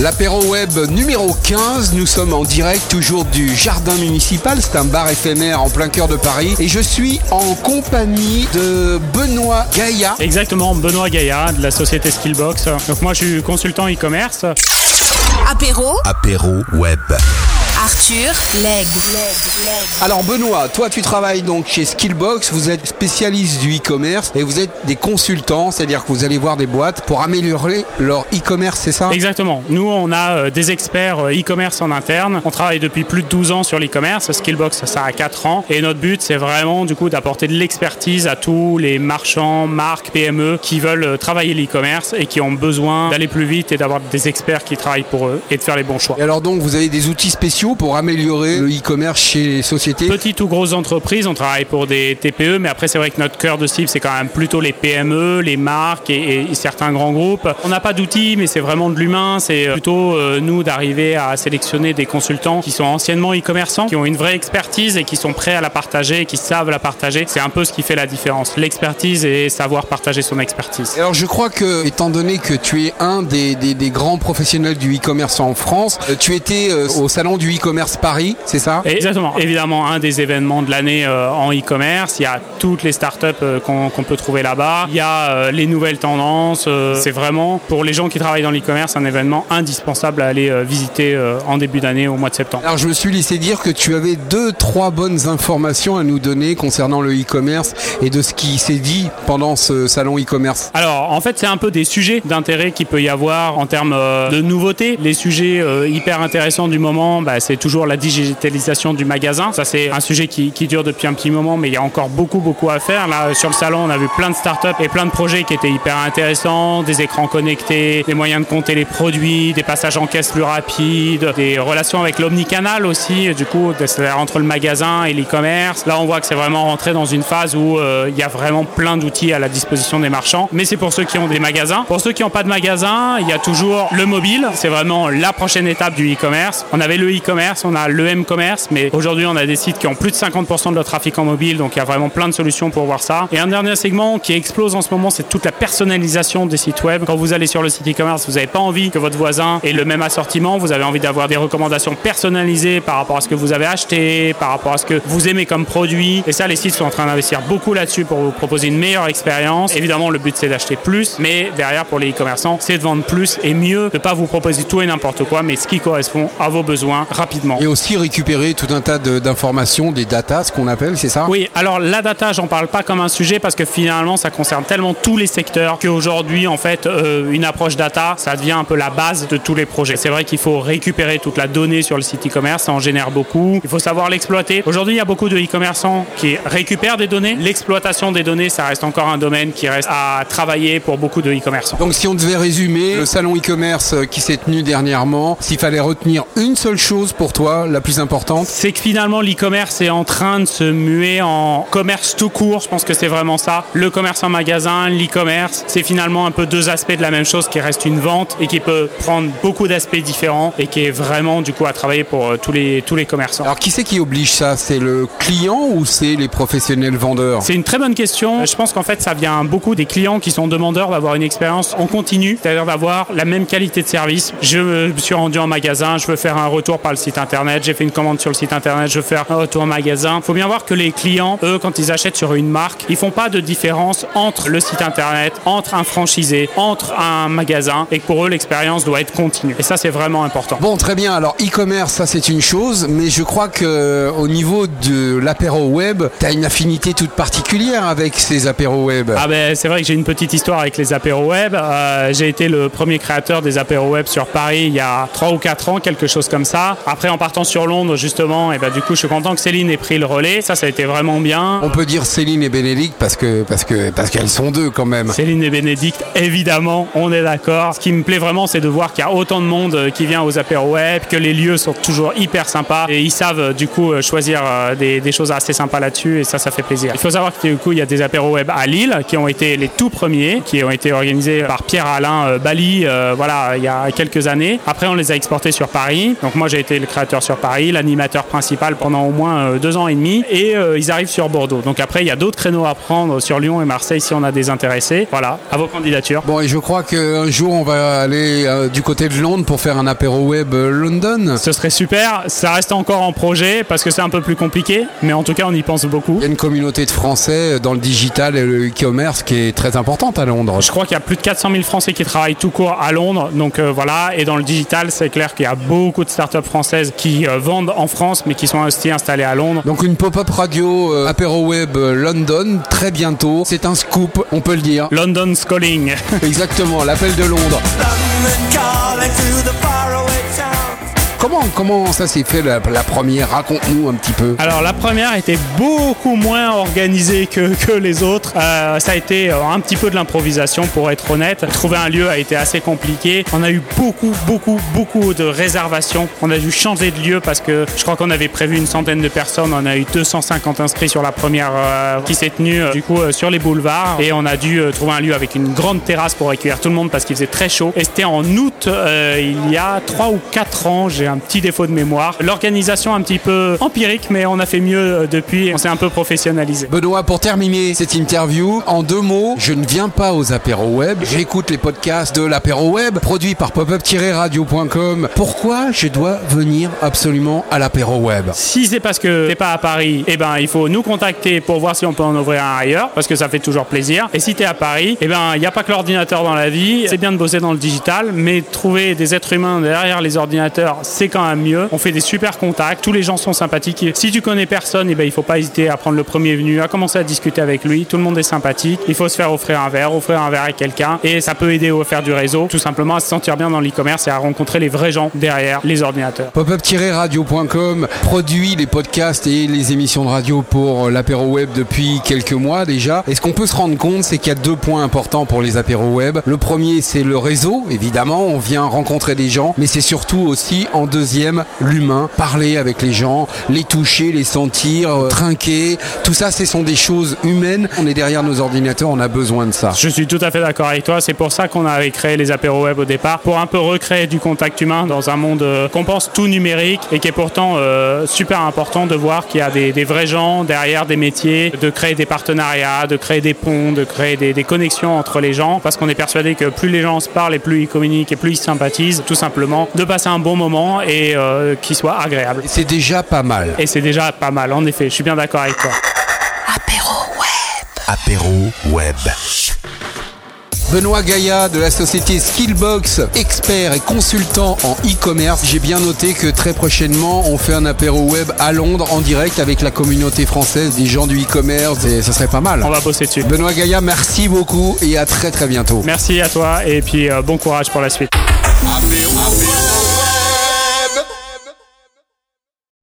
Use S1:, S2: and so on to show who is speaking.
S1: L'apéro web numéro 15, nous sommes en direct toujours du jardin municipal, c'est un bar éphémère en plein cœur de Paris et je suis en compagnie de Benoît Gaïa.
S2: Exactement, Benoît Gaïa de la société Skillbox. Donc moi je suis consultant e-commerce.
S3: Apéro,
S1: Apéro web.
S3: Arthur, Leg.
S1: Alors Benoît, toi tu travailles donc chez Skillbox, vous êtes spécialiste du e-commerce et vous êtes des consultants, c'est-à-dire que vous allez voir des boîtes pour améliorer leur e-commerce, c'est ça?
S2: Exactement. Nous on a euh, des experts euh, e-commerce en interne. On travaille depuis plus de 12 ans sur l'e-commerce. Skillbox ça a 4 ans et notre but c'est vraiment du coup d'apporter de l'expertise à tous les marchands, marques, PME qui veulent euh, travailler l'e-commerce et qui ont besoin d'aller plus vite et d'avoir des experts qui travaillent pour eux et de faire les bons choix.
S1: Et alors donc vous avez des outils spéciaux pour améliorer le e-commerce chez les sociétés
S2: Petites ou grosses entreprises, on travaille pour des TPE, mais après c'est vrai que notre cœur de cible c'est quand même plutôt les PME, les marques et, et certains grands groupes. On n'a pas d'outils, mais c'est vraiment de l'humain. C'est plutôt euh, nous d'arriver à sélectionner des consultants qui sont anciennement e-commerçants, qui ont une vraie expertise et qui sont prêts à la partager, et qui savent la partager. C'est un peu ce qui fait la différence. L'expertise et savoir partager son expertise.
S1: Alors je crois que, étant donné que tu es un des, des- des grands professionnels du e-commerce en France, euh, tu étais euh, au salon du e-commerce Paris, c'est ça
S2: Exactement. Évidemment, un des événements de l'année euh, en e-commerce. Il y a toutes les startups euh, qu'on peut trouver là-bas. Il y a euh, les nouvelles tendances. euh, c'est vraiment, pour les gens qui travaillent dans l'e-commerce, un événement indispensable à aller visiter en début d'année au mois de septembre.
S1: Alors je me suis laissé dire que tu avais deux, trois bonnes informations à nous donner concernant le e-commerce et de ce qui s'est dit pendant ce salon e-commerce.
S2: Alors, en fait, c'est un peu des sujets d'intérêt qu'il peut y avoir en termes de nouveautés. Les sujets hyper intéressants du moment, bah, c'est toujours la digitalisation du magasin. Ça, c'est un sujet qui, qui dure depuis un petit moment, mais il y a encore beaucoup, beaucoup à faire. Là, sur le salon, on a vu plein de startups et plein de projets qui étaient hyper intéressants. Des écrans connectés, des moyens de compter les produits, des passages en caisse plus rapides, des relations avec l'omnicanal aussi, du coup, entre le magasin et l'e-commerce. Là, on voit que c'est vraiment rentré dans une phase où euh, il y a vraiment plein d'outils à la disposition des marchands. Mais c'est pour ceux qui ont des magasins. Pour ceux qui n'ont pas de magasin, il y a toujours le mobile. C'est vraiment la prochaine étape du e-commerce. On avait le e-commerce, on a le m-commerce, mais aujourd'hui, on a des sites qui ont plus de 50% de leur trafic en mobile. Donc, il y a vraiment plein de solutions pour voir ça. Et un dernier segment qui explose en ce moment, c'est toute la personnalisation des sites web. Quand vous allez sur le site e-commerce, vous n'avez pas envie que votre voisin ait le même assortiment. Vous avez envie d'avoir des recommandations personnalisées par rapport à ce que vous avez acheté, par rapport à ce que vous aimez comme produit. Et ça, les sites sont en train d'investir beaucoup là-dessus pour vous proposer une meilleure expérience. Évidemment, le but c'est d'acheter plus, mais derrière pour les e-commerçants, c'est de vendre plus et mieux, de pas vous proposer tout et n'importe quoi, mais ce qui correspond à vos besoins rapidement.
S1: Et aussi récupérer tout un tas de- d'informations, des datas, ce qu'on appelle, c'est ça?
S2: Oui, alors la data, j'en parle pas comme un sujet parce que finalement, ça concerne tellement tous les secteurs qu'aujourd'hui, en fait, euh, une approche data, ça devient un peu la base de tous les projets. C'est vrai qu'il faut récupérer toute la donnée sur le site e-commerce, ça en génère beaucoup. Il faut savoir l'exploiter. Aujourd'hui, il y a beaucoup de e-commerçants qui récupèrent des données. L'exploitation des données, ça reste encore un domaine qui reste à travailler pour beaucoup de e-commerçants.
S1: Donc si on devait résumer le salon e-commerce qui s'est tenu dernièrement, s'il fallait retenir une seule chose pour toi, la plus importante,
S2: c'est que finalement l'e-commerce est en train de se muer en commerce tout court. Je pense que c'est vraiment ça. Le commerce en magasin, l'e-commerce, c'est finalement un peu deux aspects de la même chose qui reste une vente et qui peut prendre beaucoup d'aspects différents et qui est vraiment du coup à travailler pour euh, tous les tous les commerçants.
S1: alors qui c'est qui oblige ça? C'est le client ou c'est les professionnels vendeurs?
S2: C'est une très bonne question. Je pense qu'en fait, ça vient beaucoup des clients qui sont demandeurs d'avoir une expérience en continu, c'est-à-dire d'avoir la même qualité de service. Je me suis rendu en magasin, je veux faire un retour par le site internet, j'ai fait une commande sur le site internet, je faire un retour en magasin. Faut bien voir que les clients, eux, quand ils achètent sur une marque, ils font pas de différence entre le site internet, entre un franchisé, entre un magasin, et que pour eux, l'expérience doit être continue. Et ça, c'est vraiment important.
S1: Bon, très bien. Alors, e-commerce, ça c'est une chose, mais je crois que au niveau de l'apéro web, tu as une affinité toute particulière avec ces apéros web.
S2: Ah ben c'est vrai que j'ai une petite histoire avec les apéros web. Euh, j'ai été le premier créateur des apéros web sur Paris il y a 3 ou 4 ans, quelque chose comme ça. Après en partant sur Londres justement, et ben du coup je suis content que Céline ait pris le relais. Ça ça a été vraiment bien.
S1: On peut dire Céline et Bénédicte parce que parce que parce qu'elles sont deux quand même.
S2: Céline et Bénédicte, évidemment, on est d'accord. Ce qui me plaît vraiment, c'est de voir qu'il y a autant de monde euh, qui vient aux apéros web, que les lieux sont toujours hyper sympas et ils savent euh, du coup euh, choisir des, des choses assez sympas là-dessus et ça, ça fait plaisir. Il faut savoir que du coup, il y a des apéros web à Lille qui ont été les tout premiers, qui ont été organisés par Pierre-Alain euh, Bali, euh, voilà, il y a quelques années. Après, on les a exportés sur Paris. Donc moi, j'ai été le créateur sur Paris, l'animateur principal pendant au moins euh, deux ans et demi, et euh, ils arrivent sur Bordeaux. Donc après, il y a d'autres créneaux à prendre sur Lyon et Marseille si on a des intéressés. Voilà, à vos candidatures.
S1: Bon, et je crois qu'un jour, on va aller euh, du côté de Londres pour faire un apéro web London.
S2: Ce serait super. Ça reste encore en projet parce que c'est un peu plus compliqué, mais en tout cas, on y pense beaucoup.
S1: Il y a une communauté de Français dans le digital et le e-commerce qui est très importante à Londres.
S2: Je crois qu'il y a plus de 400 000 Français qui travaillent tout court à Londres. Donc euh, voilà, et dans le digital, c'est clair qu'il y a beaucoup de startups françaises qui euh, vendent en France, mais qui sont aussi installées à Londres.
S1: Donc une pop-up radio euh, apéro web euh, London très bientôt. C'est un scoop, on peut le dire.
S2: London's Calling.
S1: Exactement, l'appel de Londres.
S4: London calling
S1: Comment, comment ça s'est fait la, première? Raconte-nous un petit peu.
S2: Alors la première était beaucoup moins organisée que, que les autres. Euh, ça a été euh, un petit peu de l'improvisation pour être honnête. Trouver un lieu a été assez compliqué. On a eu beaucoup, beaucoup, beaucoup de réservations. On a dû changer de lieu parce que je crois qu'on avait prévu une centaine de personnes. On a eu 250 inscrits sur la première euh, qui s'est tenue du coup sur les boulevards et on a dû trouver un lieu avec une grande terrasse pour accueillir tout le monde parce qu'il faisait très chaud. Et c'était en août il y a 3 ou 4 ans. Un petit défaut de mémoire. L'organisation un petit peu empirique mais on a fait mieux euh, depuis. On s'est un peu professionnalisé.
S1: Benoît, pour terminer cette interview, en deux mots, je ne viens pas aux apéros web. J'écoute les podcasts de l'apéro web, produits par popup-radio.com. Pourquoi je dois venir absolument à l'apéro web?
S2: Si c'est parce que t'es pas à Paris, eh ben il faut nous contacter pour voir si on peut en ouvrir un ailleurs, parce que ça fait toujours plaisir. Et si t'es à Paris, eh ben il n'y a pas que l'ordinateur dans la vie. C'est bien de bosser dans le digital, mais trouver des êtres humains derrière les ordinateurs, quand même mieux. On fait des super contacts, tous les gens sont sympathiques. Si tu connais personne, eh ben il faut pas hésiter à prendre le premier venu, à commencer à discuter avec lui. Tout le monde est sympathique. Il faut se faire offrir un verre, offrir un verre à quelqu'un, et ça peut aider au faire du réseau, tout simplement à se sentir bien dans l'e-commerce et à rencontrer les vrais gens derrière les ordinateurs.
S1: Popup-radio.com produit les podcasts et les émissions de radio pour l'apéro web depuis quelques mois déjà. Et ce qu'on peut se rendre compte, c'est qu'il y a deux points importants pour les apéros web. Le premier, c'est le réseau, évidemment, on vient rencontrer des gens, mais c'est surtout aussi en deuxième, l'humain, parler avec les gens, les toucher, les sentir, euh, trinquer. Tout ça, ce sont des choses humaines. On est derrière nos ordinateurs, on a besoin de ça.
S2: Je suis tout à fait d'accord avec toi. C'est pour ça qu'on avait créé les apéros web au départ, pour un peu recréer du contact humain dans un monde euh, qu'on pense tout numérique et qui est pourtant euh, super important de voir qu'il y a des, vrais gens derrière des métiers, de créer des partenariats, de créer des ponts, de créer des, des connexions entre les gens, parce qu'on est persuadé que plus les gens se parlent et plus ils communiquent et plus ils se sympathisent, tout simplement, de passer un bon moment et euh, qu'il soit agréable.
S1: C'est déjà pas mal.
S2: Et c'est déjà pas mal, en effet. Je suis bien d'accord avec toi.
S3: Apéro web.
S5: Apéro web.
S1: Benoît Gaïa de la société Skillbox, expert et consultant en e-commerce. J'ai bien noté que très prochainement, on fait un apéro web à Londres en direct avec la communauté française des gens du e-commerce et ça serait pas mal.
S2: On va bosser dessus.
S1: Benoît Gaïa, merci beaucoup et à très très bientôt.
S2: Merci à toi et puis euh, bon courage pour la suite.
S4: Apéro.